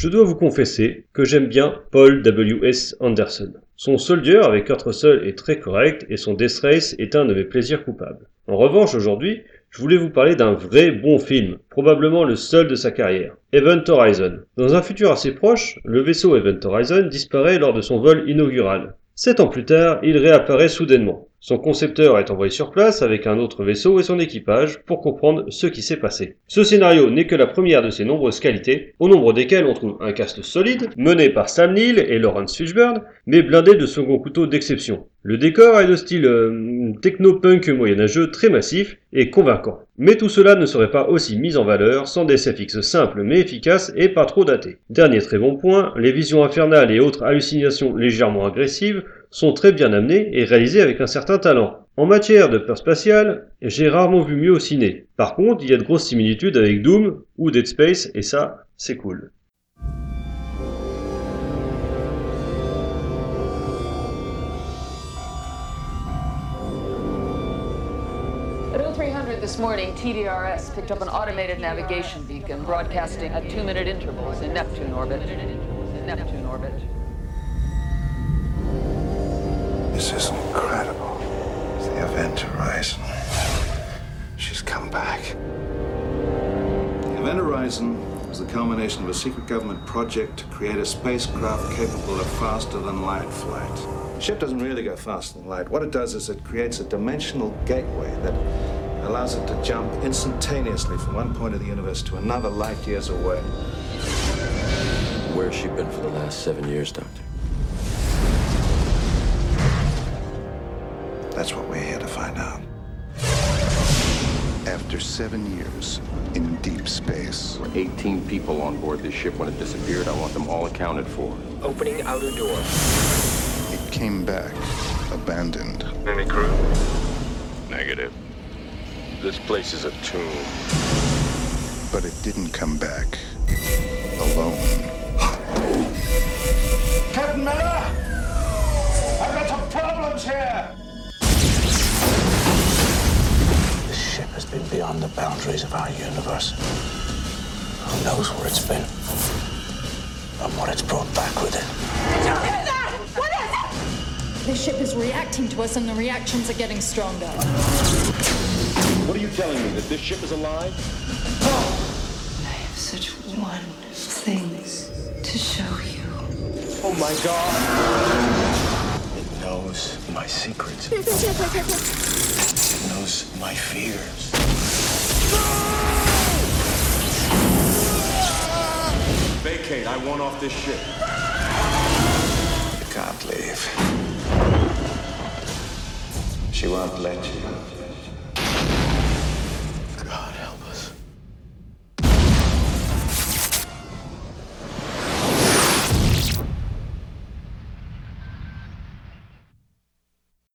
Je dois vous confesser que j'aime bien Paul W.S. Anderson. Son Soldier avec Kurt Russell est très correct et son Death Race est un de mes plaisirs coupables. En revanche, aujourd'hui, je voulais vous parler d'un vrai bon film, probablement le seul de sa carrière, Event Horizon. Dans un futur assez proche, le vaisseau Event Horizon disparaît lors de son vol inaugural. Sept ans plus tard, il réapparaît soudainement. Son concepteur est envoyé sur place avec un autre vaisseau et son équipage pour comprendre ce qui s'est passé. Ce scénario n'est que la première de ses nombreuses qualités, au nombre desquelles on trouve un cast solide, mené par Sam Neill et Lawrence Fishburne, mais blindé de second couteau d'exception. Le décor est de style euh, techno-punk moyenâgeux très massif et convaincant. Mais tout cela ne serait pas aussi mis en valeur sans des SFX simples mais efficaces et pas trop datés. Dernier très bon point, les visions infernales et autres hallucinations légèrement agressives sont très bien amenées et réalisées avec un certain talent. En matière de peur spatiale, j'ai rarement vu mieux au ciné. Par contre, il y a de grosses similitudes avec Doom ou Dead Space et ça, c'est cool. At 0300 this morning, TDRS picked up an automated navigation beacon broadcasting at two-minute intervals in Neptune orbit. In Neptune orbit. This is incredible. It's the event horizon. She's come back. The Event Horizon was the culmination of a secret government project to create a spacecraft capable of faster than light flight. The ship doesn't really go faster than light. What it does is it creates a dimensional gateway that allows it to jump instantaneously from one point of the universe to another light years away. Where's she been for the last seven years, Doctor? That's what we're here to find out. After seven years in deep space, There were 18 people on board this ship when it disappeared. I want them all accounted for. Opening outer door. it came back abandoned. Any crew? Negative. This place is a tomb. But it didn't come back alone. Captain Miller! I've got some problems here! Beyond the boundaries of our universe. Who knows where it's been? And what it's brought back with it. This ship is reacting to us, and the reactions are getting stronger. What are you telling me? That this ship is alive? Oh. I have such wonderful things to show you. Oh my god! It knows my secrets. It knows my fears. Vacate. I want off this ship. You can't leave. She won't let you.